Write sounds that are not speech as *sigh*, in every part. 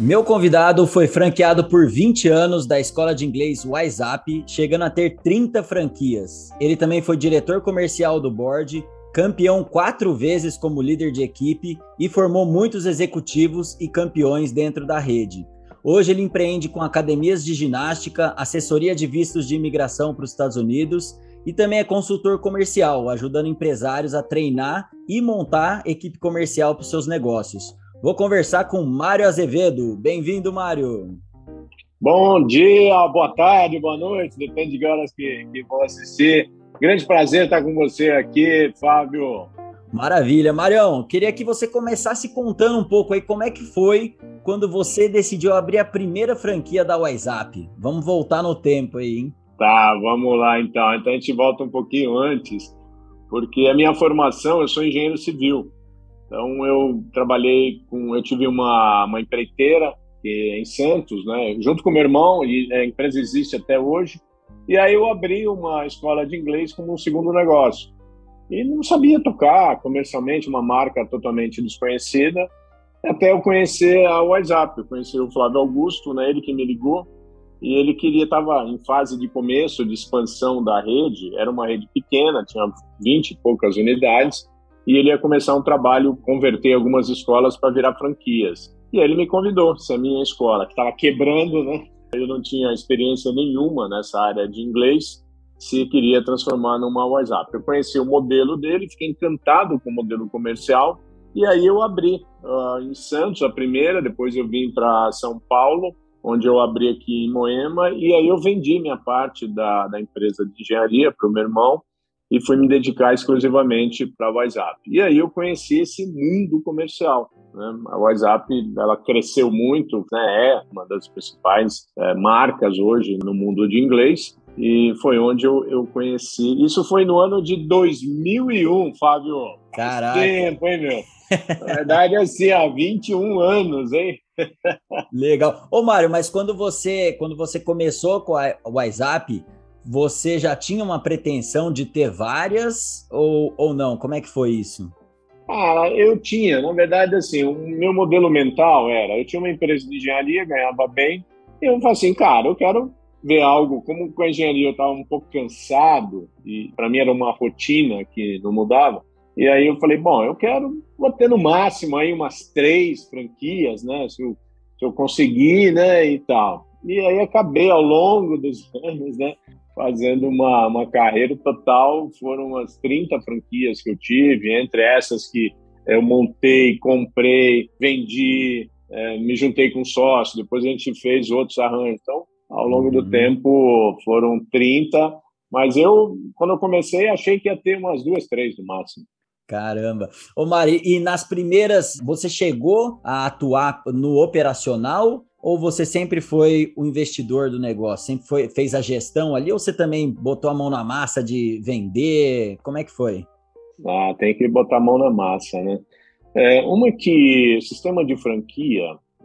Meu convidado foi franqueado por 20 anos da escola de inglês WhatsApp, chegando a ter 30 franquias. Ele também foi diretor comercial do board, campeão quatro vezes como líder de equipe e formou muitos executivos e campeões dentro da rede. Hoje ele empreende com academias de ginástica, assessoria de vistos de imigração para os Estados Unidos e também é consultor comercial, ajudando empresários a treinar e montar equipe comercial para os seus negócios. Vou conversar com Mário Azevedo. Bem-vindo, Mário. Bom dia, boa tarde, boa noite, depende de horas que, que vão assistir. Grande prazer estar com você aqui, Fábio. Maravilha, Marião. Queria que você começasse contando um pouco aí como é que foi quando você decidiu abrir a primeira franquia da WhatsApp. Vamos voltar no tempo aí, hein? Tá, vamos lá então. Então a gente volta um pouquinho antes, porque a minha formação, eu sou engenheiro civil. Então eu trabalhei com, eu tive uma, uma empreiteira que é em Santos, né, junto com meu irmão, e a empresa existe até hoje. E aí eu abri uma escola de inglês como um segundo negócio. E não sabia tocar comercialmente, uma marca totalmente desconhecida, até eu conhecer a WhatsApp, eu conheci o Flávio Augusto, né, ele que me ligou, e ele queria, estava em fase de começo, de expansão da rede, era uma rede pequena, tinha 20 e poucas unidades, e ele ia começar um trabalho, converter algumas escolas para virar franquias. E aí ele me convidou, se a minha escola, que estava quebrando, né? Eu não tinha experiência nenhuma nessa área de inglês, se queria transformar numa WhatsApp. Eu conheci o modelo dele, fiquei encantado com o modelo comercial, e aí eu abri uh, em Santos a primeira, depois eu vim para São Paulo, onde eu abri aqui em Moema, e aí eu vendi minha parte da, da empresa de engenharia para o meu irmão, e fui me dedicar exclusivamente para o WhatsApp. E aí eu conheci esse mundo comercial. Né? A WhatsApp ela cresceu muito, né? é uma das principais é, marcas hoje no mundo de inglês. E foi onde eu, eu conheci. Isso foi no ano de 2001, Fábio. Caraca. Tempo, hein, meu? Na verdade, assim, há 21 anos, hein? Legal. Ô, Mário, mas quando você, quando você começou com a WhatsApp, você já tinha uma pretensão de ter várias ou, ou não? Como é que foi isso? Ah, eu tinha. Na verdade, assim, o meu modelo mental era: eu tinha uma empresa de engenharia, ganhava bem, e eu falei assim, cara, eu quero ver algo. Como com a engenharia eu estava um pouco cansado, e para mim era uma rotina que não mudava. E aí eu falei, bom, eu quero vou ter no máximo aí umas três franquias, né? Se eu, se eu conseguir, né? E tal. E aí acabei ao longo dos *laughs* anos, né? Fazendo uma, uma carreira total. Foram umas 30 franquias que eu tive, entre essas que eu montei, comprei, vendi, é, me juntei com sócio, depois a gente fez outros arranjos. Então, ao longo do uhum. tempo, foram 30, mas eu, quando eu comecei, achei que ia ter umas duas, três no máximo. Caramba. Ô Mari, e nas primeiras, você chegou a atuar no operacional ou você sempre foi o investidor do negócio? Sempre foi, fez a gestão ali? Ou você também botou a mão na massa de vender? Como é que foi? Ah, tem que botar a mão na massa, né? É, uma que o sistema de franquia,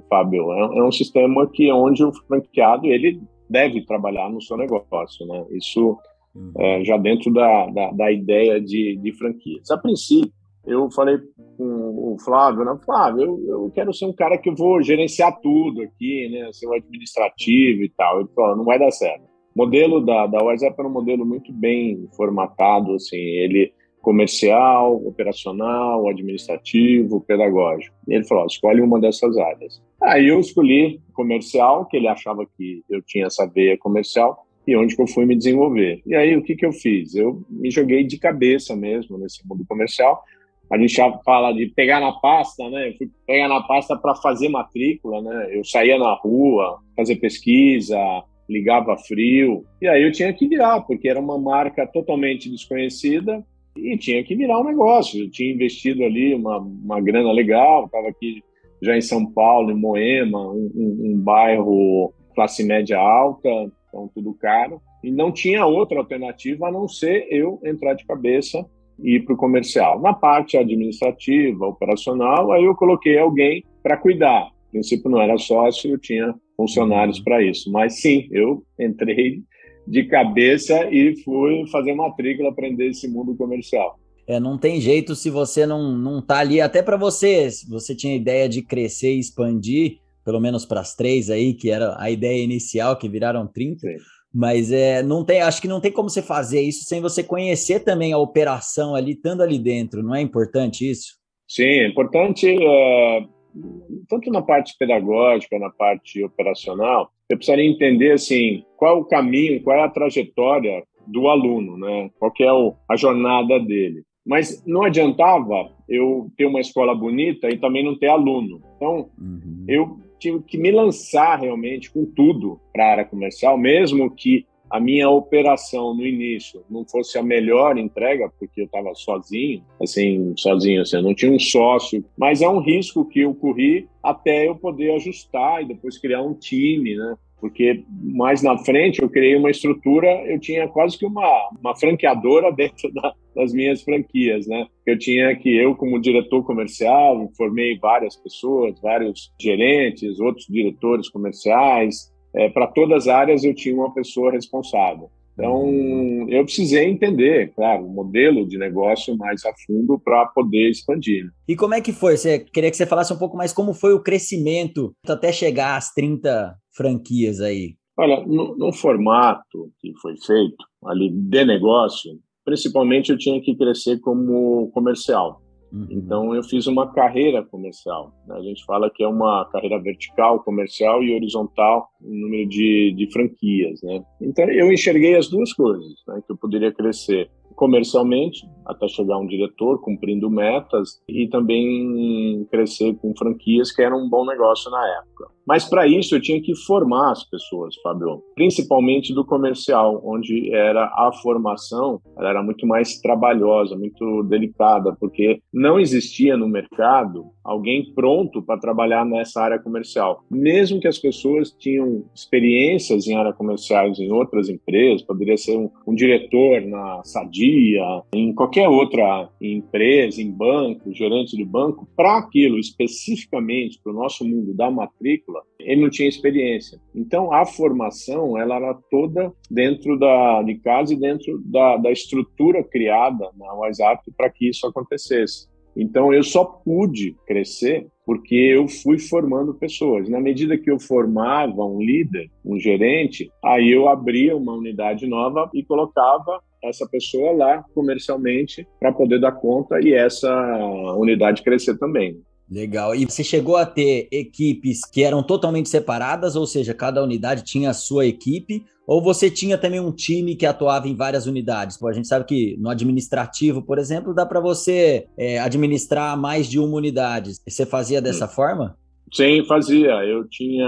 Fábio, é, é, um sistema que é onde o franqueado ele deve trabalhar no seu negócio, né? Isso uhum. é, já dentro da, da, da ideia de, de franquias. A princípio, eu falei com o Flávio, né? Flávio, eu, eu quero ser um cara que vou gerenciar tudo aqui, né? Ser o administrativo e tal. Ele falou, não vai dar certo. O modelo da, da WhatsApp era um modelo muito bem formatado, assim, ele comercial, operacional, administrativo, pedagógico. E ele falou, escolhe uma dessas áreas. Aí eu escolhi comercial, que ele achava que eu tinha essa veia comercial, e onde que eu fui me desenvolver. E aí o que que eu fiz? Eu me joguei de cabeça mesmo nesse mundo comercial, a gente já fala de pegar na pasta, né? Eu fui pegar na pasta para fazer matrícula, né? Eu saía na rua, fazer pesquisa, ligava frio, e aí eu tinha que virar, porque era uma marca totalmente desconhecida e tinha que virar um negócio. Eu tinha investido ali uma, uma grana legal, estava aqui já em São Paulo, em Moema, um, um, um bairro classe média alta, então tudo caro, e não tinha outra alternativa a não ser eu entrar de cabeça e ir para o comercial. Na parte administrativa, operacional, aí eu coloquei alguém para cuidar. No princípio não era sócio, eu tinha funcionários para isso. Mas sim, eu entrei de cabeça e fui fazer matrícula, aprender esse mundo comercial. É, não tem jeito se você não, não tá ali, até para você, se você tinha ideia de crescer e expandir, pelo menos para as três aí, que era a ideia inicial, que viraram 30. Sim. Mas é, não tem, acho que não tem como você fazer isso sem você conhecer também a operação ali, estando ali dentro, não é importante isso? Sim, é importante, é, tanto na parte pedagógica, na parte operacional, eu precisaria entender assim, qual é o caminho, qual é a trajetória do aluno, né? qual é o, a jornada dele. Mas não adiantava eu ter uma escola bonita e também não ter aluno. Então, uhum. eu tive que me lançar realmente com tudo para a área comercial, mesmo que a minha operação no início não fosse a melhor entrega, porque eu estava sozinho, assim, sozinho, assim, eu não tinha um sócio, mas é um risco que eu corri até eu poder ajustar e depois criar um time, né? Porque mais na frente eu criei uma estrutura, eu tinha quase que uma, uma franqueadora *laughs* dentro da, das minhas franquias, né? Eu tinha que, eu como diretor comercial, formei várias pessoas, vários gerentes, outros diretores comerciais, é, para todas as áreas eu tinha uma pessoa responsável. Então, eu precisei entender, claro, o modelo de negócio mais a fundo para poder expandir. Né? E como é que foi? Você queria que você falasse um pouco mais como foi o crescimento até chegar às 30 franquias aí? Olha, no, no formato que foi feito ali de negócio, principalmente eu tinha que crescer como comercial. Uhum. Então eu fiz uma carreira comercial. Né? A gente fala que é uma carreira vertical, comercial e horizontal, em número de, de franquias. Né? Então eu enxerguei as duas coisas, né? que eu poderia crescer comercialmente, até chegar um diretor cumprindo metas e também crescer com franquias, que era um bom negócio na época. Mas para isso eu tinha que formar as pessoas, Fabio, principalmente do comercial, onde era a formação, ela era muito mais trabalhosa, muito delicada, porque não existia no mercado alguém pronto para trabalhar nessa área comercial. Mesmo que as pessoas tinham experiências em área comerciais em outras empresas, poderia ser um, um diretor na Sadia, em qualquer outra empresa, em banco, gerente de banco, para aquilo especificamente para o nosso mundo da matrícula, ele não tinha experiência. Então a formação ela era toda dentro da de casa e dentro da, da estrutura criada na WhatsApp para que isso acontecesse. Então eu só pude crescer porque eu fui formando pessoas. Na medida que eu formava um líder, um gerente, aí eu abria uma unidade nova e colocava essa pessoa lá comercialmente para poder dar conta e essa unidade crescer também. Legal. E você chegou a ter equipes que eram totalmente separadas, ou seja, cada unidade tinha a sua equipe, ou você tinha também um time que atuava em várias unidades? Pô, a gente sabe que no administrativo, por exemplo, dá para você é, administrar mais de uma unidade. Você fazia dessa Sim. forma? Sim, fazia. Eu tinha,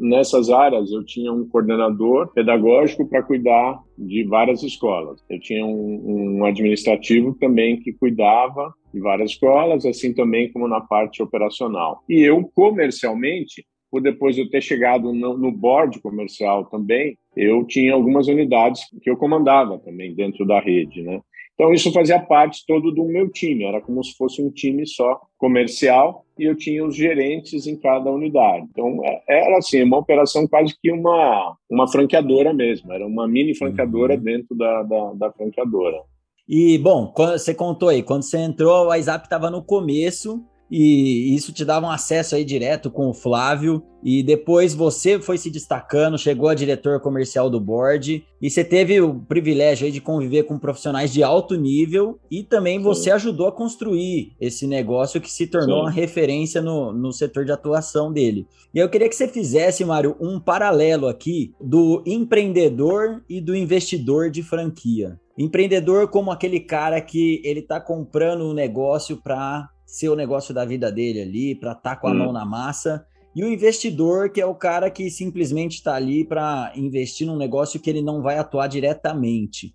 nessas áreas, eu tinha um coordenador pedagógico para cuidar de várias escolas. Eu tinha um, um administrativo também que cuidava de várias escolas, assim também como na parte operacional. E eu, comercialmente, por depois de eu ter chegado no, no board comercial também, eu tinha algumas unidades que eu comandava também dentro da rede, né? Então isso fazia parte todo do meu time, era como se fosse um time só comercial e eu tinha os gerentes em cada unidade. Então é, era assim, uma operação quase que uma uma franqueadora mesmo, era uma mini franqueadora uhum. dentro da, da, da franqueadora. E bom, você contou aí, quando você entrou, o WhatsApp estava no começo e isso te dava um acesso aí direto com o Flávio. E depois você foi se destacando, chegou a diretor comercial do board e você teve o privilégio aí de conviver com profissionais de alto nível e também Sim. você ajudou a construir esse negócio que se tornou Sim. uma referência no, no setor de atuação dele. E eu queria que você fizesse, Mário, um paralelo aqui do empreendedor e do investidor de franquia. Empreendedor como aquele cara que ele está comprando um negócio para ser o negócio da vida dele ali, para estar tá com a hum. mão na massa. E o investidor, que é o cara que simplesmente está ali para investir num negócio que ele não vai atuar diretamente.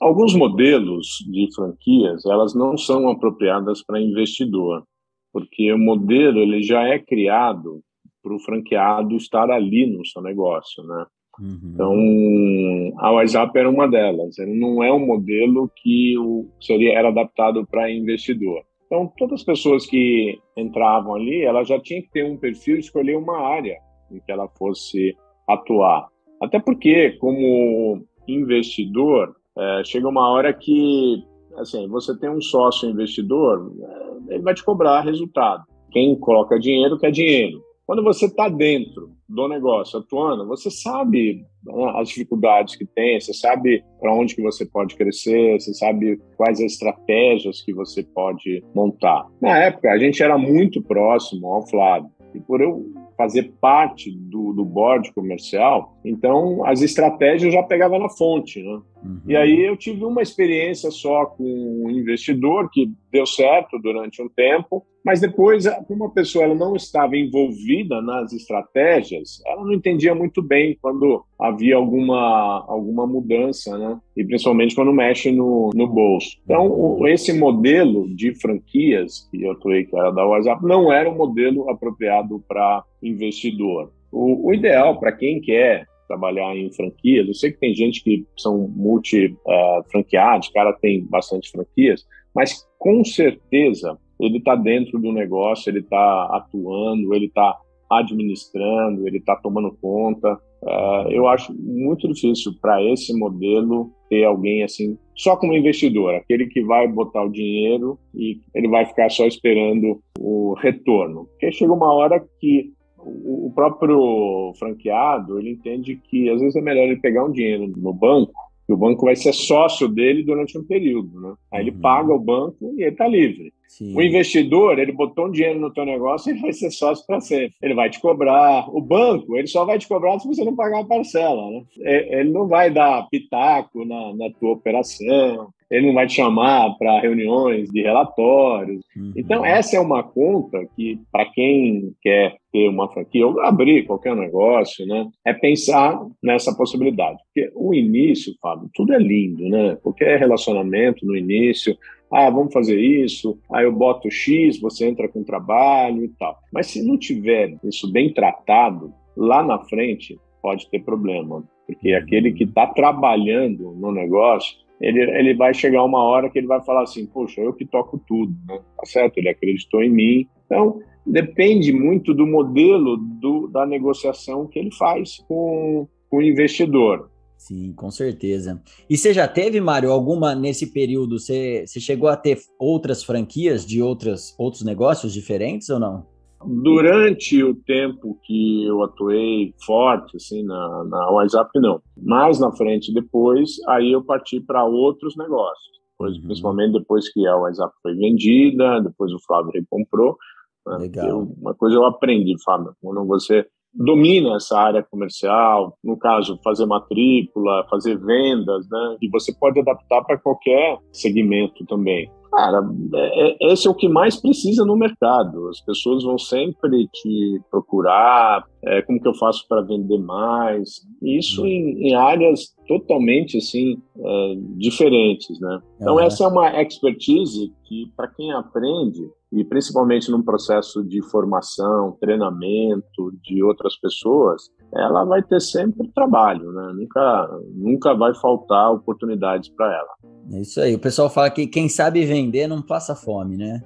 Alguns modelos de franquias, elas não são apropriadas para investidor, porque o modelo ele já é criado para o franqueado estar ali no seu negócio, né? Uhum. Então, a WhatsApp era uma delas. Ele não é um modelo que seria era adaptado para investidor. Então, todas as pessoas que entravam ali, ela já tinha que ter um perfil, escolher uma área em que ela fosse atuar. Até porque, como investidor, é, chega uma hora que, assim, você tem um sócio investidor, é, ele vai te cobrar resultado. Quem coloca dinheiro quer dinheiro. Quando você está dentro do negócio atuando, você sabe né, as dificuldades que tem, você sabe para onde que você pode crescer, você sabe quais as estratégias que você pode montar. Na época, a gente era muito próximo ao Flávio. E por eu fazer parte do, do board comercial, então as estratégias já pegava na fonte, né? Uhum. E aí eu tive uma experiência só com um investidor que deu certo durante um tempo, mas depois, como a pessoa ela não estava envolvida nas estratégias, ela não entendia muito bem quando havia alguma, alguma mudança, né? E principalmente quando mexe no, no bolso. Então, o, esse modelo de franquias que eu atuei, que era da WhatsApp, não era um modelo apropriado para investidor. O, o ideal para quem quer trabalhar em franquias, eu sei que tem gente que são multi-franqueados, uh, cara tem bastante franquias, mas com certeza ele está dentro do negócio, ele está atuando, ele está administrando, ele está tomando conta. Uh, eu acho muito difícil para esse modelo ter alguém assim, só como investidor, aquele que vai botar o dinheiro e ele vai ficar só esperando o retorno. Porque chega uma hora que o próprio franqueado ele entende que às vezes é melhor ele pegar um dinheiro no banco que o banco vai ser sócio dele durante um período, né? Aí ele uhum. paga o banco e ele está livre. Sim. O investidor, ele botou um dinheiro no teu negócio ele vai ser sócio para sempre. Ele vai te cobrar. O banco, ele só vai te cobrar se você não pagar a parcela, né? É, ele não vai dar pitaco na, na tua operação, ele não vai te chamar para reuniões de relatórios. Uhum. Então, essa é uma conta que, para quem quer ter uma franquia ou abrir qualquer negócio, né, é pensar nessa possibilidade. Porque o início, Fábio, tudo é lindo, né? Qualquer relacionamento no início, ah, vamos fazer isso, aí eu boto X, você entra com trabalho e tal. Mas se não tiver isso bem tratado, lá na frente pode ter problema. Porque aquele que está trabalhando no negócio, ele, ele vai chegar uma hora que ele vai falar assim, poxa, eu que toco tudo, né? Tá certo? Ele acreditou em mim. Então, depende muito do modelo do, da negociação que ele faz com, com o investidor. Sim, com certeza. E você já teve, Mário, alguma nesse período? Você, você chegou a ter outras franquias de outras, outros negócios diferentes ou não? Durante o tempo que eu atuei forte assim na, na WhatsApp, não. Mais na frente, depois, aí eu parti para outros negócios. Depois, uhum. Principalmente depois que a WhatsApp foi vendida, depois o Flávio recomprou. Né? Legal. Eu, uma coisa eu aprendi, Fábio, quando você domina essa área comercial, no caso, fazer matrícula, fazer vendas, né? E você pode adaptar para qualquer segmento também. Cara, é, é, esse é o que mais precisa no mercado. As pessoas vão sempre te procurar, é, como que eu faço para vender mais. Isso uhum. em, em, áreas totalmente assim é, diferentes, né? Então essa é uma expertise que para quem aprende e principalmente num processo de formação, treinamento de outras pessoas, ela vai ter sempre trabalho, né? Nunca, nunca vai faltar oportunidades para ela. É isso aí. O pessoal fala que quem sabe vender não passa fome, né?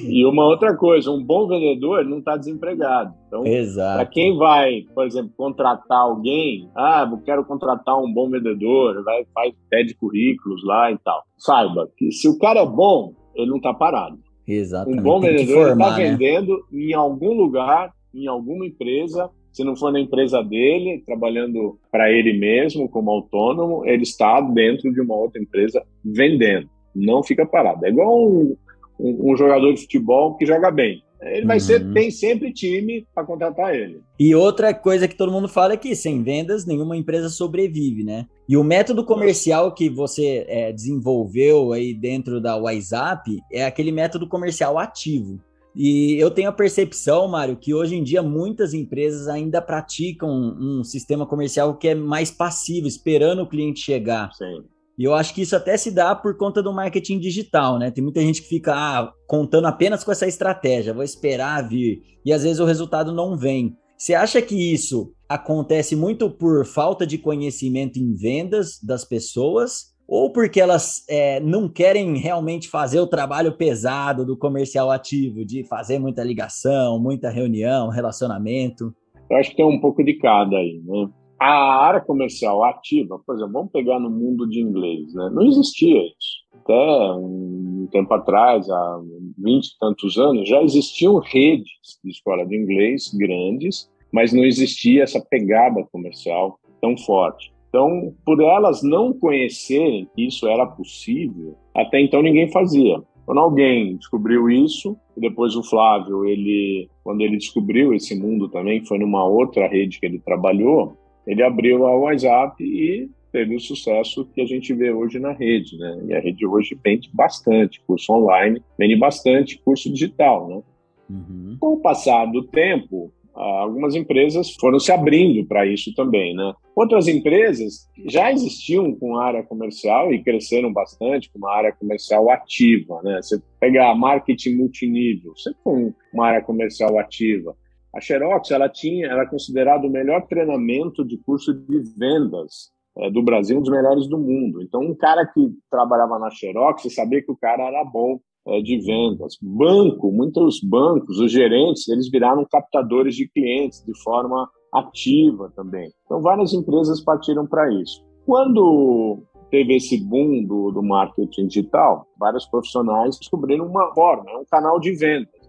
E uma outra coisa, um bom vendedor não está desempregado. Então, para quem vai, por exemplo, contratar alguém, ah, eu quero contratar um bom vendedor, vai, faz, pede currículos lá e tal. Saiba que se o cara é bom, ele não está parado. Exatamente. Um bom vendedor está né? vendendo em algum lugar, em alguma empresa, se não for na empresa dele, trabalhando para ele mesmo como autônomo, ele está dentro de uma outra empresa vendendo. Não fica parado. É igual um, um, um jogador de futebol que joga bem. Ele vai uhum. ser, tem sempre time para contratar ele. E outra coisa que todo mundo fala é que sem vendas nenhuma empresa sobrevive, né? E o método comercial que você é, desenvolveu aí dentro da WhatsApp é aquele método comercial ativo. E eu tenho a percepção, Mário, que hoje em dia muitas empresas ainda praticam um sistema comercial que é mais passivo, esperando o cliente chegar. Sim. E eu acho que isso até se dá por conta do marketing digital, né? Tem muita gente que fica ah, contando apenas com essa estratégia, vou esperar vir, e às vezes o resultado não vem. Você acha que isso acontece muito por falta de conhecimento em vendas das pessoas ou porque elas é, não querem realmente fazer o trabalho pesado do comercial ativo, de fazer muita ligação, muita reunião, relacionamento? Eu acho que tem um pouco de cada aí, né? A área comercial ativa, por exemplo, vamos pegar no mundo de inglês, né? Não existia isso. Até um tempo atrás, há 20 e tantos anos, já existiam redes de escola de inglês grandes, mas não existia essa pegada comercial tão forte. Então, por elas não conhecerem que isso era possível, até então ninguém fazia. Quando alguém descobriu isso, e depois o Flávio, ele, quando ele descobriu esse mundo também, foi numa outra rede que ele trabalhou, ele abriu a WhatsApp e teve o sucesso que a gente vê hoje na rede, né? E a rede hoje vende bastante curso online, vende bastante curso digital, né? Uhum. Com o passar do tempo, algumas empresas foram se abrindo para isso também, né? Outras empresas já existiam com área comercial e cresceram bastante com uma área comercial ativa, né? Você pegar marketing multinível, você tem uma área comercial ativa. A Xerox, ela tinha, era considerado o melhor treinamento de curso de vendas é, do Brasil, um dos melhores do mundo. Então, um cara que trabalhava na Xerox, você sabia que o cara era bom é, de vendas. Banco, muitos bancos, os gerentes, eles viraram captadores de clientes de forma ativa também. Então, várias empresas partiram para isso. Quando teve esse boom do, do marketing digital, vários profissionais descobriram uma forma, é um canal de vendas.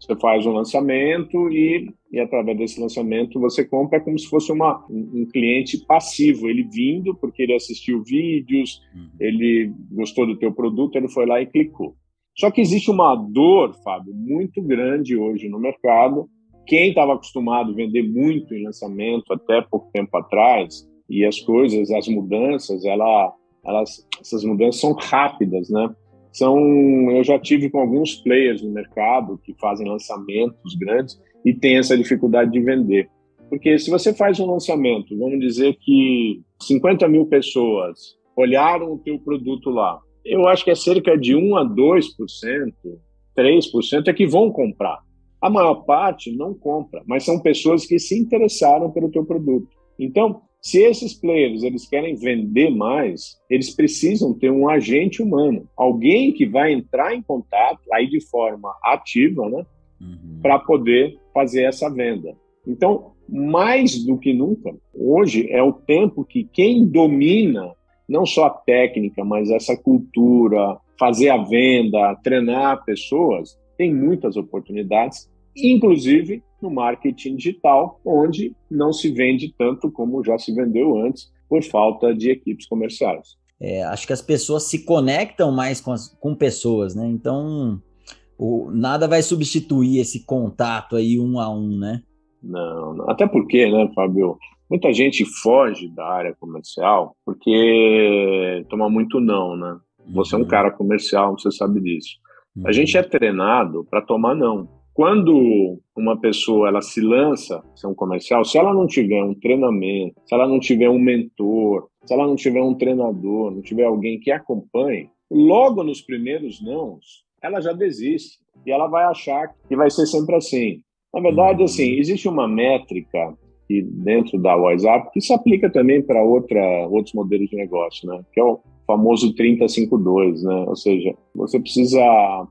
Você faz um lançamento e, e através desse lançamento você compra é como se fosse uma, um, um cliente passivo, ele vindo porque ele assistiu vídeos, uhum. ele gostou do teu produto, ele foi lá e clicou. Só que existe uma dor, Fábio, muito grande hoje no mercado. Quem estava acostumado a vender muito em lançamento até pouco tempo atrás, e as coisas, as mudanças, ela, elas, essas mudanças são rápidas, né? São, eu já tive com alguns players no mercado que fazem lançamentos grandes e tem essa dificuldade de vender. Porque se você faz um lançamento, vamos dizer que 50 mil pessoas olharam o teu produto lá, eu acho que é cerca de 1 a 2%, 3% é que vão comprar. A maior parte não compra, mas são pessoas que se interessaram pelo teu produto. Então, se esses players eles querem vender mais, eles precisam ter um agente humano, alguém que vai entrar em contato aí de forma ativa, né, uhum. para poder fazer essa venda. Então, mais do que nunca, hoje é o tempo que quem domina não só a técnica, mas essa cultura, fazer a venda, treinar pessoas, tem muitas oportunidades, inclusive no marketing digital, onde não se vende tanto como já se vendeu antes, por falta de equipes comerciais. É, acho que as pessoas se conectam mais com, as, com pessoas, né? Então, o, nada vai substituir esse contato aí um a um, né? Não, não. até porque, né, Fábio? Muita gente foge da área comercial porque toma muito não, né? Você é um uhum. cara comercial, você sabe disso. A uhum. gente é treinado para tomar não. Quando uma pessoa ela se lança ser um comercial, se ela não tiver um treinamento, se ela não tiver um mentor, se ela não tiver um treinador, não tiver alguém que acompanhe, logo nos primeiros nãos, ela já desiste e ela vai achar que vai ser sempre assim. Na verdade, uhum. assim, existe uma métrica aqui dentro da WhatsApp, que se aplica também para outros modelos de negócio, né? que é o famoso 3052, né? ou seja, você precisa,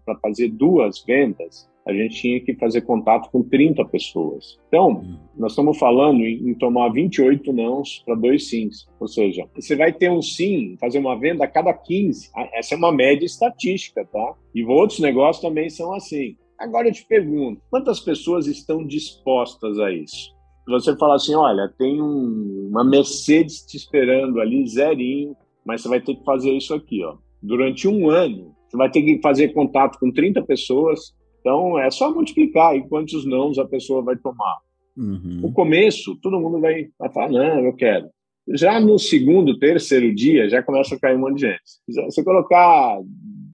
para fazer duas vendas, a gente tinha que fazer contato com 30 pessoas. Então, hum. nós estamos falando em, tomar 28 nãos para dois sims. Ou seja, você vai ter um sim, fazer uma venda a cada 15. Ah, essa é uma média estatística, tá? E outros negócios também são assim. Agora eu te pergunto, quantas pessoas estão dispostas a isso? Você falar assim, olha, tem um, uma Mercedes te esperando ali, zerinho, mas você vai ter que fazer isso aqui, ó. Durante um ano, você vai ter que fazer contato com 30 pessoas, então é só multiplicar e quantos nãos a pessoa vai tomar. Uhum. No começo, todo mundo vai, vai falar, não, eu quero. Já no segundo, terceiro dia, já começa a cair um monte de gente. Se você colocar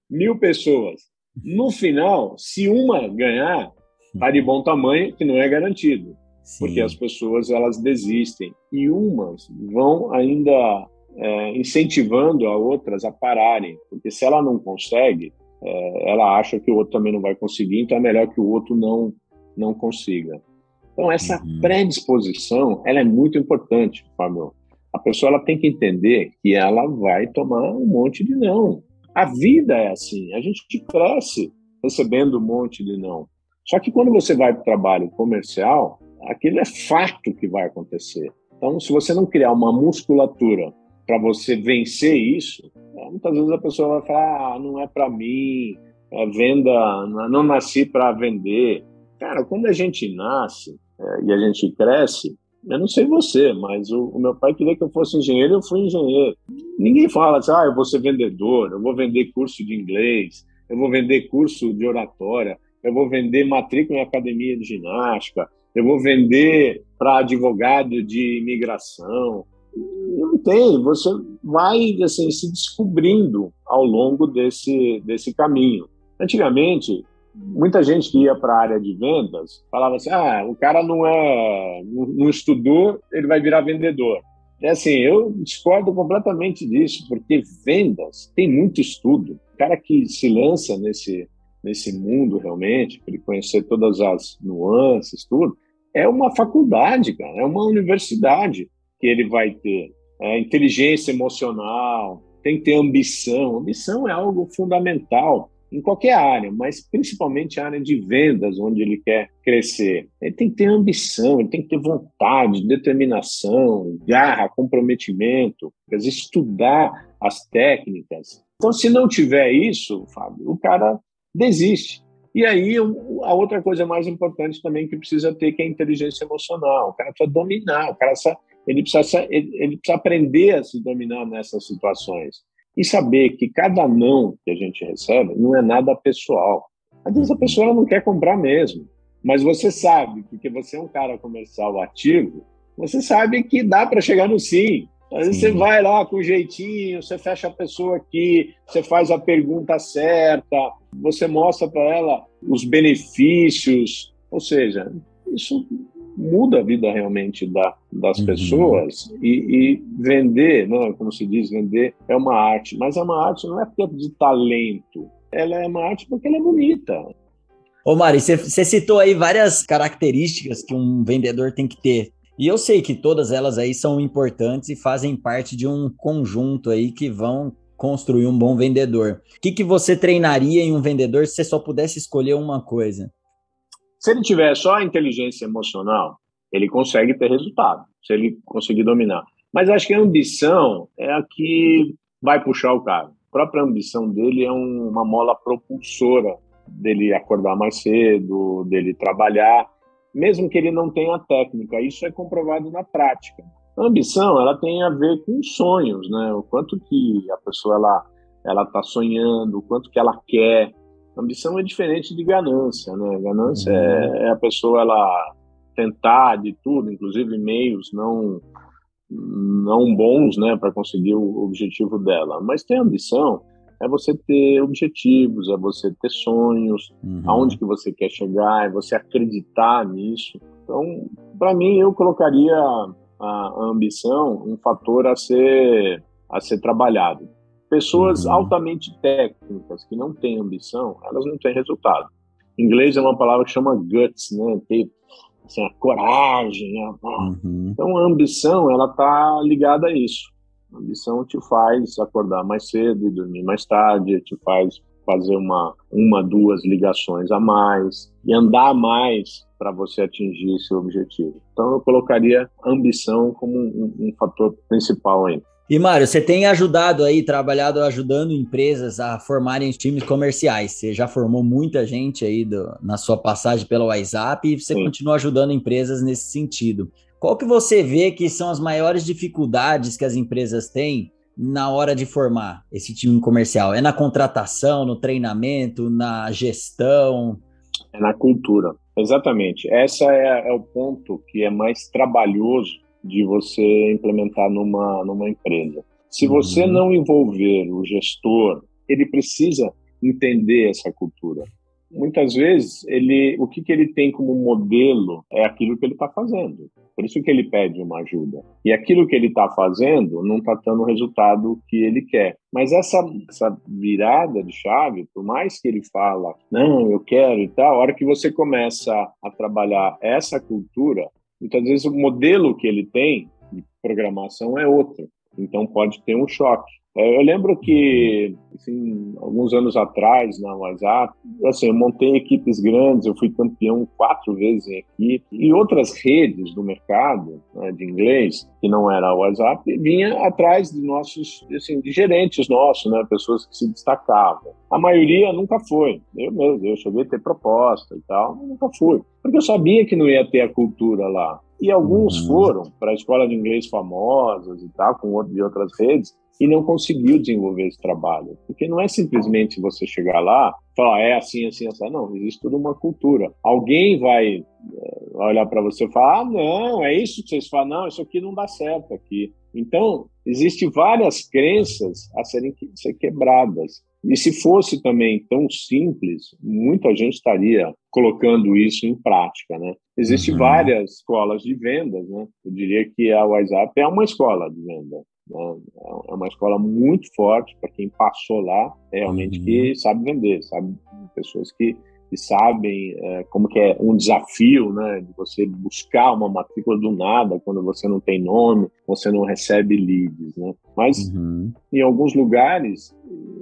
mil pessoas, no final, se uma ganhar, tá de bom tamanho, que não é garantido. Sim. porque as pessoas elas desistem e umas vão ainda é, incentivando a outras a pararem, porque se ela não consegue, é, ela acha que o outro também não vai conseguir, então é melhor que o outro não não consiga. Então, essa uhum. predisposição, ela é muito importante, Fábio. A pessoa ela tem que entender que ela vai tomar um monte de não. A vida é assim, a gente cresce recebendo um monte de não. Só que quando você vai para o trabalho comercial, aquilo é fato que vai acontecer. Então, se você não criar uma musculatura para você vencer isso, é, muitas vezes a pessoa vai falar: ah, não é para mim, é venda, não nasci para vender. Cara, quando a gente nasce é, e a gente cresce, eu não sei você, mas o, o, meu pai queria que eu fosse engenheiro eu fui engenheiro. Ninguém fala assim, ah, eu vou ser vendedor, eu vou vender curso de inglês, eu vou vender curso de oratória, eu vou vender matrícula em academia de ginástica, eu vou vender para advogado de imigração. Não tem, você vai assim, se descobrindo ao longo desse, desse caminho. Antigamente, muita gente que ia para a área de vendas falava assim: ah, o cara não é, não estudou, ele vai virar vendedor. É assim, eu discordo completamente disso, porque vendas tem muito estudo. O cara que se lança nesse, nesse mundo realmente, para ele conhecer todas as nuances, tudo, é uma faculdade, cara, é uma universidade que ele vai ter. É, inteligência emocional, tem que ter ambição. Ambição é algo fundamental em qualquer área, mas principalmente a área de vendas, onde ele quer crescer. Ele tem que ter ambição, ele tem que ter vontade, determinação, garra, comprometimento, quer dizer, estudar as técnicas. Então, se não tiver isso, Fábio, o cara desiste. E aí, a outra coisa mais importante também que precisa ter, que é a inteligência emocional. O cara precisa dominar, o cara ele, precisa, ele precisa aprender a se dominar nessas situações e saber que cada não que a gente recebe não é nada pessoal. Às vezes a pessoa não quer comprar mesmo, mas você sabe, porque você é um cara comercial ativo, você sabe que dá para chegar no sim. Às vezes sim. você vai lá com jeitinho, você fecha a pessoa aqui, você faz a pergunta certa, você mostra para ela os benefícios, ou seja, isso muda a vida realmente da, das uhum. pessoas e, e, vender, né, como se diz, vender é uma arte, mas é uma arte não é é de talento, ela é uma arte porque ela é bonita. Ô Mari, você citou aí várias características que um vendedor tem que ter. E eu sei que todas elas aí são importantes e fazem parte de um conjunto aí que vão construir um bom vendedor. O que, que você treinaria em um vendedor se você só pudesse escolher uma coisa? Se ele tiver só a inteligência emocional, ele consegue ter resultado, se ele conseguir dominar. Mas acho que a ambição é a que vai puxar o cara. A própria ambição dele é um, uma mola propulsora dele acordar mais cedo, dele trabalhar, mesmo que ele não tenha técnica. Isso é comprovado na prática. A ambição, ela tem a ver com sonhos, né? O quanto que a pessoa ela ela está sonhando, o quanto que ela quer, Ambição é diferente de ganância, né? Ganância uhum. é, é, a pessoa ela tentar de tudo, inclusive meios não não bons, né, para conseguir o objetivo dela. Mas ter ambição é você ter objetivos, é você ter sonhos, uhum. aonde que você quer chegar, é você acreditar nisso. Então, para mim, eu colocaria a, ambição um fator a ser a ser trabalhado. Pessoas uhum. altamente técnicas, que não têm ambição, elas não têm resultado. Em inglês é uma palavra que chama guts, né? Ter assim, a coragem. A... Uhum. Então, a ambição, ela tá ligada a isso. A ambição te faz acordar mais cedo e dormir mais tarde, te faz fazer uma, uma, duas ligações a mais e andar mais para você atingir seu objetivo. Então, eu colocaria ambição como um, um fator principal aí. E Mário, você tem ajudado aí, trabalhado ajudando empresas a formarem times comerciais. Você já formou muita gente aí do, na sua passagem pela WhatsApp e você Sim. continua ajudando empresas nesse sentido. Qual que você vê que são as maiores dificuldades que as empresas têm na hora de formar esse time comercial? É na contratação, no treinamento, na gestão? É na cultura, exatamente. Essa é, é o ponto que é mais trabalhoso de você implementar numa, numa empresa. Se você uhum. não envolver o gestor, ele precisa entender essa cultura. Muitas vezes ele, o que, que ele tem como modelo é aquilo que ele está fazendo. Por isso que ele pede uma ajuda. E aquilo que ele está fazendo não está dando o resultado que ele quer. Mas essa, essa virada de chave, por mais que ele fala, não, eu quero e tal, a hora que você começa a trabalhar essa cultura, muitas vezes o modelo que ele tem de programação é outro. Então pode ter um choque. É, eu lembro que, assim, alguns anos atrás, na WhatsApp, assim, eu montei equipes grandes, eu fui campeão quatro vezes em equipe, e outras redes do mercado né, de inglês, que não era o WhatsApp, vinha atrás de nossos, assim, de gerentes nossos, né, pessoas que se destacavam. A maioria nunca foi. Eu mesmo, eu cheguei a ter proposta e tal, mas nunca fui. Porque eu sabia que não ia ter a cultura lá. E alguns uhum. foram para a escola de inglês famosas e tal, com outro, de outras redes, e não conseguiu desenvolver esse trabalho. Porque não é simplesmente você chegar lá falar, é assim, assim, assim. Não, existe toda uma cultura. Alguém vai eh, olhar para você e falar, ah, não, é isso que vocês falam, não, isso aqui não dá certo aqui. Então, existem várias crenças a serem ser quebradas. E se fosse também tão simples, muita gente estaria colocando isso em prática, né? Existem uhum. várias escolas de vendas, né? Eu diria que a WhatsApp é uma escola de venda. Né? É uma escola muito forte para quem passou lá, realmente uhum. que sabe vender, sabe pessoas que, que sabem é, como que é um desafio, né, de você buscar uma matrícula do nada quando você não tem nome, você não recebe leads, né? Mas uhum. em alguns lugares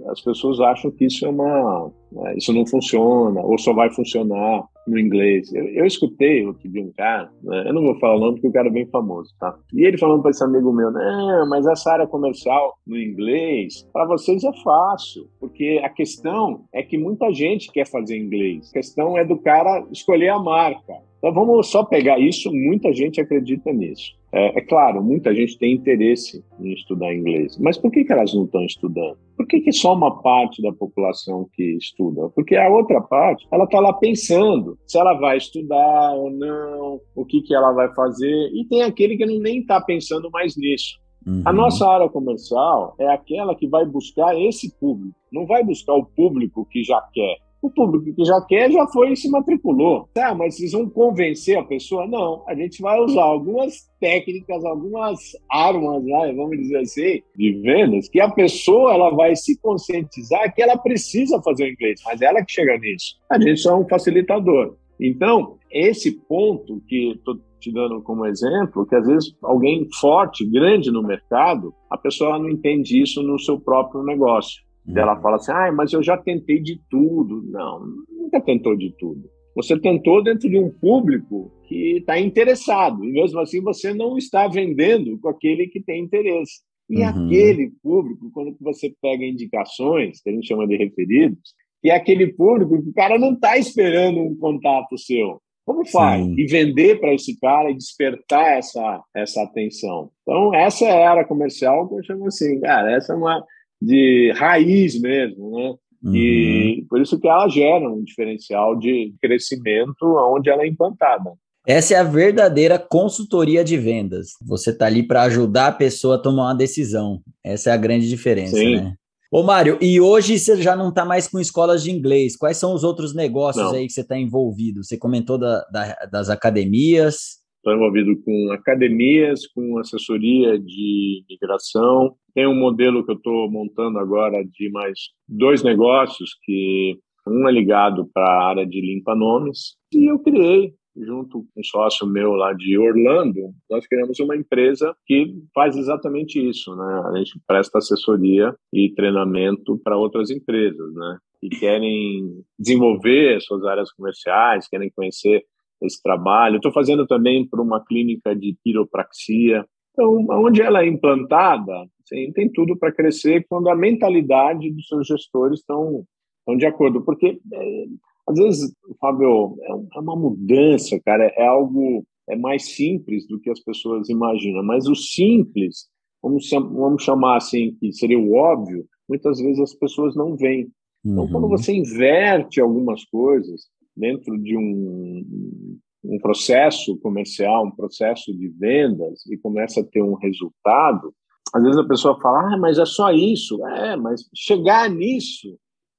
as pessoas acham que isso é uma, né, isso não funciona ou só vai funcionar no inglês. Eu, eu escutei outro dia um cara, né, eu não vou falar o nome porque o cara é bem famoso, tá? E ele falando para esse amigo meu, não, mas essa área comercial no inglês, para vocês é fácil, porque a questão é que muita gente quer fazer inglês. A questão é do cara escolher a marca. Então vamos só pegar isso, muita gente acredita nisso. É, é, claro, muita gente tem interesse em estudar inglês, mas por que, que elas não estão estudando? Por que, que só uma parte da população que estuda? Porque a outra parte, ela está lá pensando se ela vai estudar ou não, o que, que ela vai fazer, e tem aquele que não, nem está pensando mais nisso. Uhum. A nossa área comercial é aquela que vai buscar esse público, não vai buscar o público que já quer o público que já quer já foi e se matriculou. Tá, mas vocês vão convencer a pessoa? Não, a gente vai usar algumas técnicas, algumas armas, né, vamos dizer assim, de vendas, que a pessoa ela vai se conscientizar que ela precisa fazer o inglês, mas ela que chega nisso. A gente só é um facilitador. Então, esse ponto que estou te dando como exemplo, que às vezes alguém forte, grande no mercado, a pessoa não entende isso no seu próprio negócio. Uhum. Ela fala assim, ah, mas eu já tentei de tudo. Não, nunca tentou de tudo. Você tentou dentro de um público que está interessado, e mesmo assim você não está vendendo com aquele que tem interesse. E uhum. aquele público, quando você pega indicações, que a gente chama de referidos, que é aquele público que o cara não está esperando um contato seu. Como faz? Sim. E vender para esse cara e despertar essa, essa atenção. Então, essa é a era comercial que eu chamo assim, cara, essa é uma, de raiz mesmo, né? Uhum. E por isso que ela gera um diferencial de crescimento onde ela é implantada. Essa é a verdadeira consultoria de vendas. Você está ali para ajudar a pessoa a tomar uma decisão. Essa é a grande diferença, Sim. né? Ô, Mário, e hoje você já não está mais com escolas de inglês. Quais são os outros negócios não. aí que você está envolvido? Você comentou da, da, das academias. Estou envolvido com academias, com assessoria de migração. Tem um modelo que eu estou montando agora de mais dois negócios, que um é ligado para a área de limpa-nomes, e eu criei junto com um sócio meu lá de Orlando, nós criamos uma empresa que faz exatamente isso, né? A gente presta assessoria e treinamento para outras empresas, né? Que querem desenvolver suas áreas comerciais, querem conhecer esse trabalho. Estou fazendo também para uma clínica de quiropraxia. Então, onde ela é implantada, assim, tem tudo para crescer quando a mentalidade dos seus gestores estão, estão de acordo. Porque, é, às vezes, Fábio, é, é uma mudança, cara, é algo é mais simples do que as pessoas imaginam. Mas o simples, vamos, vamos chamar assim, que seria o óbvio, muitas vezes as pessoas não veem. Então, uhum. quando você inverte algumas coisas, dentro de um, um processo comercial, um processo de vendas e começa a ter um resultado, às vezes a pessoa fala, ah, mas é só isso. É, mas chegar nisso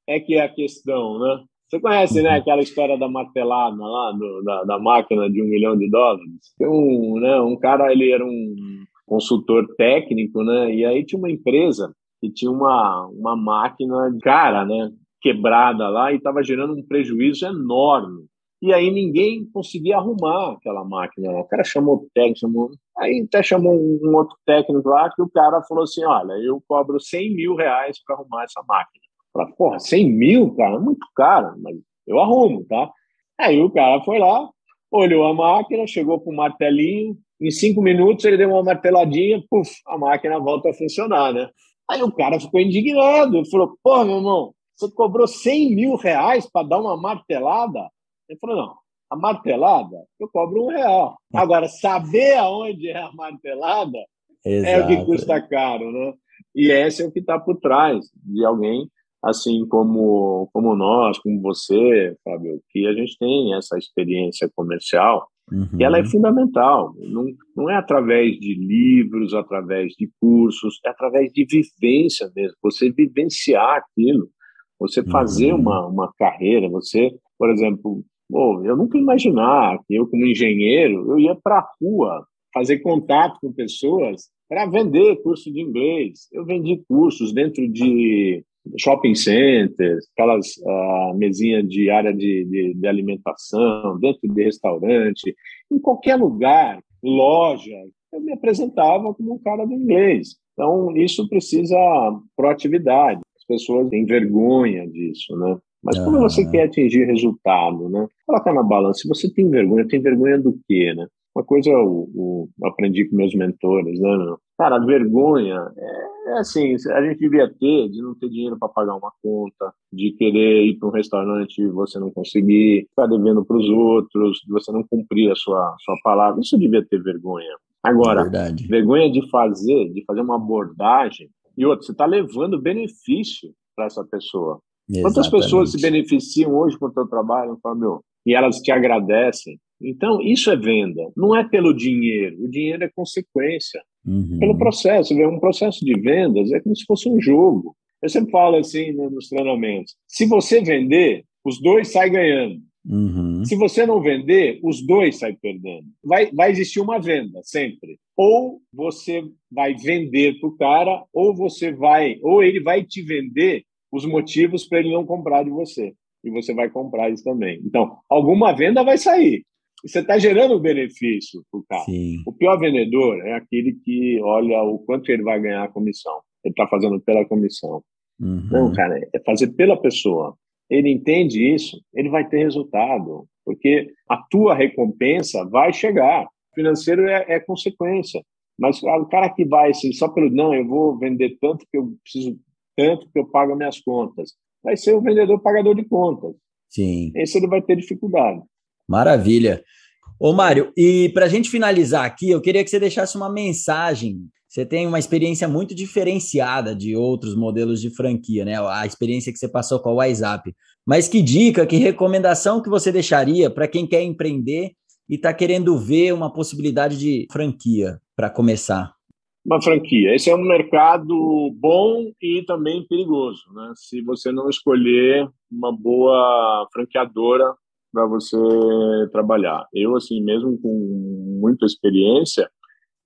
é que é a questão, né? Você conhece, né, aquela história da martelada lá, do, da, da máquina de um milhão de dólares? Tem um, né, um cara, ele era um consultor técnico, né, e aí tinha uma empresa que tinha uma, uma máquina, cara, né, quebrada lá e estava gerando um prejuízo enorme. E aí ninguém conseguia arrumar aquela máquina. O cara chamou o técnico, chamou... aí até chamou um outro técnico lá que o cara falou assim, olha, eu cobro 100 mil reais para arrumar essa máquina. Falei, porra, 100 mil, cara, é muito caro, mas eu arrumo, tá? Aí o cara foi lá, olhou a máquina, chegou com o martelinho, em cinco minutos ele deu uma marteladinha, puf, a máquina volta a funcionar, né? Aí o cara ficou indignado, falou, porra, meu irmão, você cobrou 100 mil reais para dar uma martelada? Ele falou, não, a martelada eu cobro um real. Agora, saber aonde é a martelada Exato. é o que custa caro, né? E esse é o que está por trás de alguém assim como, como nós, como você, Fábio, que a gente tem essa experiência comercial uhum. e ela é fundamental. Não, não é através de livros, através de cursos, é através de vivência mesmo. Você vivenciar aquilo, você fazer uhum. uma, uma carreira, você, por exemplo, eu nunca imaginar que eu, como engenheiro, eu ia para a rua fazer contato com pessoas para vender curso de inglês. Eu vendi cursos dentro de shopping centers, aquelas uh, mesinhas de área de, de, de, alimentação, dentro de restaurante, em qualquer lugar, loja, eu me apresentava como um cara do inglês. Então, isso precisa proatividade. As pessoas têm vergonha disso, né? Mas quando você quer atingir resultado, né? Coloca na balança. Se você tem vergonha, tem vergonha do quê, né? Uma coisa eu, eu aprendi com meus mentores, né? Cara, vergonha é, é, assim, a gente devia ter de não ter dinheiro para pagar uma conta, de querer ir para um restaurante e você não conseguir, ficar devendo para os outros, de você não cumprir a sua, sua palavra. Isso devia ter vergonha. Agora, Verdade. vergonha de fazer, de fazer uma abordagem, e outra, você está levando benefício para essa pessoa. Exatamente. Quantas pessoas se beneficiam hoje com o teu trabalho, Fábio? E elas te agradecem. Então, isso é venda. Não é pelo dinheiro. O dinheiro é consequência. Uhum. Pelo processo. Um processo de vendas é como se fosse um jogo. Eu sempre falo assim né, nos treinamentos. Se você vender, os dois saem ganhando. Uhum. Se você não vender, os dois saem perdendo. Vai, vai existir uma venda, sempre. Ou você vai vender para o cara, ou você vai, ou ele vai te vender os motivos para ele não comprar de você. E você vai comprar isso também. Então, alguma venda vai sair. Você está gerando benefício para o cara. Sim. O pior vendedor é aquele que olha o quanto ele vai ganhar a comissão. Ele está fazendo pela comissão. Uhum. Não, cara, é fazer pela pessoa. Ele entende isso, ele vai ter resultado, porque a tua recompensa vai chegar. O financeiro é, é consequência. Mas o cara que vai assim, só pelo não, eu vou vender tanto que eu preciso tanto que eu pago minhas contas. Vai ser o vendedor pagador de contas. Sim. Esse ele vai ter dificuldade. Maravilha. Ô, Mário, e para a gente finalizar aqui, eu queria que você deixasse uma mensagem. Você tem uma experiência muito diferenciada de outros modelos de franquia, né? A experiência que você passou com a WhatsApp. Mas que dica, que recomendação que você deixaria para quem quer empreender e está querendo ver uma possibilidade de franquia para começar? uma franquia. Esse é um mercado bom e também perigoso, né? Se você não escolher uma boa franqueadora para você trabalhar. Eu, assim, mesmo com muita experiência,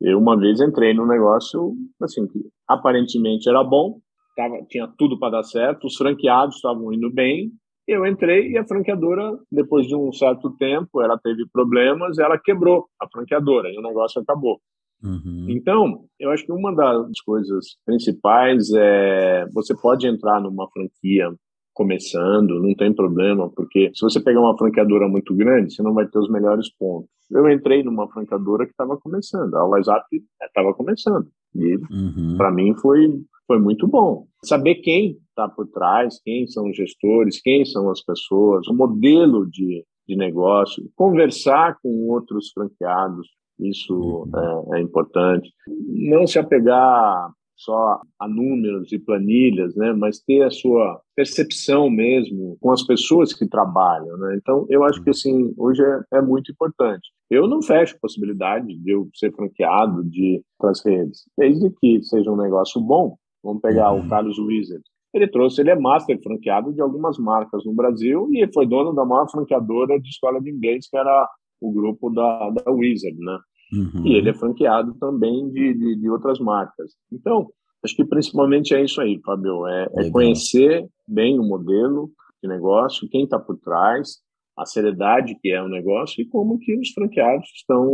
eu uma vez entrei num negócio, assim, que aparentemente era bom, tava, tinha tudo para dar certo, os franqueados estavam indo bem, eu entrei e a franqueadora, depois de um certo tempo, ela teve problemas, ela quebrou a franqueadora e o negócio acabou. Uhum. Então, eu acho que uma das coisas principais é você pode entrar numa franquia começando, não tem problema, porque se você pegar uma franqueadora muito grande, você não vai ter os melhores pontos. Eu entrei numa franqueadora que estava começando, a WhatsApp estava começando. E uhum. para mim foi, foi muito bom. Saber quem está por trás, quem são os gestores, quem são as pessoas, o modelo de, de negócio, conversar com outros franqueados, isso uhum. é, é, importante. Não se apegar só a números e planilhas, né, mas ter a sua percepção mesmo com as pessoas que trabalham, né? Então, eu acho que assim hoje é, é muito importante. Eu não fecho possibilidade de eu ser franqueado de as redes, desde que seja um negócio bom. Vamos pegar uhum. o Carlos Wizard. ele trouxe, ele é master franqueado de algumas marcas no Brasil e foi dono da maior franqueadora de escola de inglês, que era o grupo da, da Wizard, né? Uhum. E ele é franqueado também de, de, de, outras marcas. Então, acho que principalmente é isso aí, Fabio, é, é conhecer bem o modelo de negócio, quem está por trás, a seriedade que é o negócio e como que os franqueados estão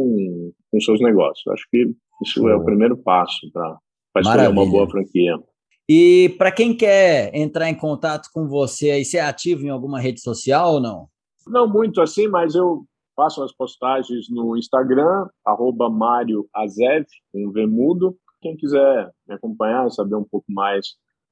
com seus negócios. Acho que isso é o primeiro passo para escolher uma boa franquia. E para quem quer entrar em contato com você, aí você é ativo em alguma rede social ou não? Não muito assim, mas eu faço as postagens no Instagram, arroba Mário Azev, com Vemudo. Quem quiser me acompanhar e saber um pouco mais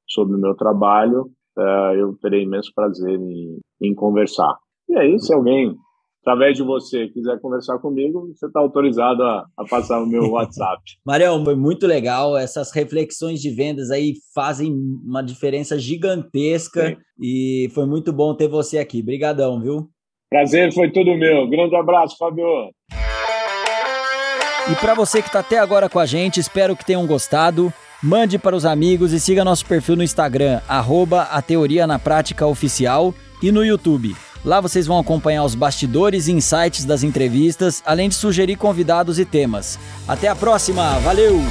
sobre o meu trabalho, uh, eu terei imenso prazer em, em conversar. E aí, se alguém através de você quiser conversar comigo, você está autorizado a, a, passar o meu WhatsApp. *laughs* Marião, foi muito legal. Essas reflexões de vendas aí fazem uma diferença gigantesca Sim. e foi muito bom ter você aqui. Obrigadão, viu? Prazer foi todo meu. Grande abraço, Fabio. E para você que está até agora com a gente, espero que tenham gostado. Mande para os amigos e siga nosso perfil no Instagram, arroba a Teoria na Prática Oficial e no YouTube. Lá vocês vão acompanhar os bastidores e insights das entrevistas, além de sugerir convidados e temas. Até a próxima, valeu!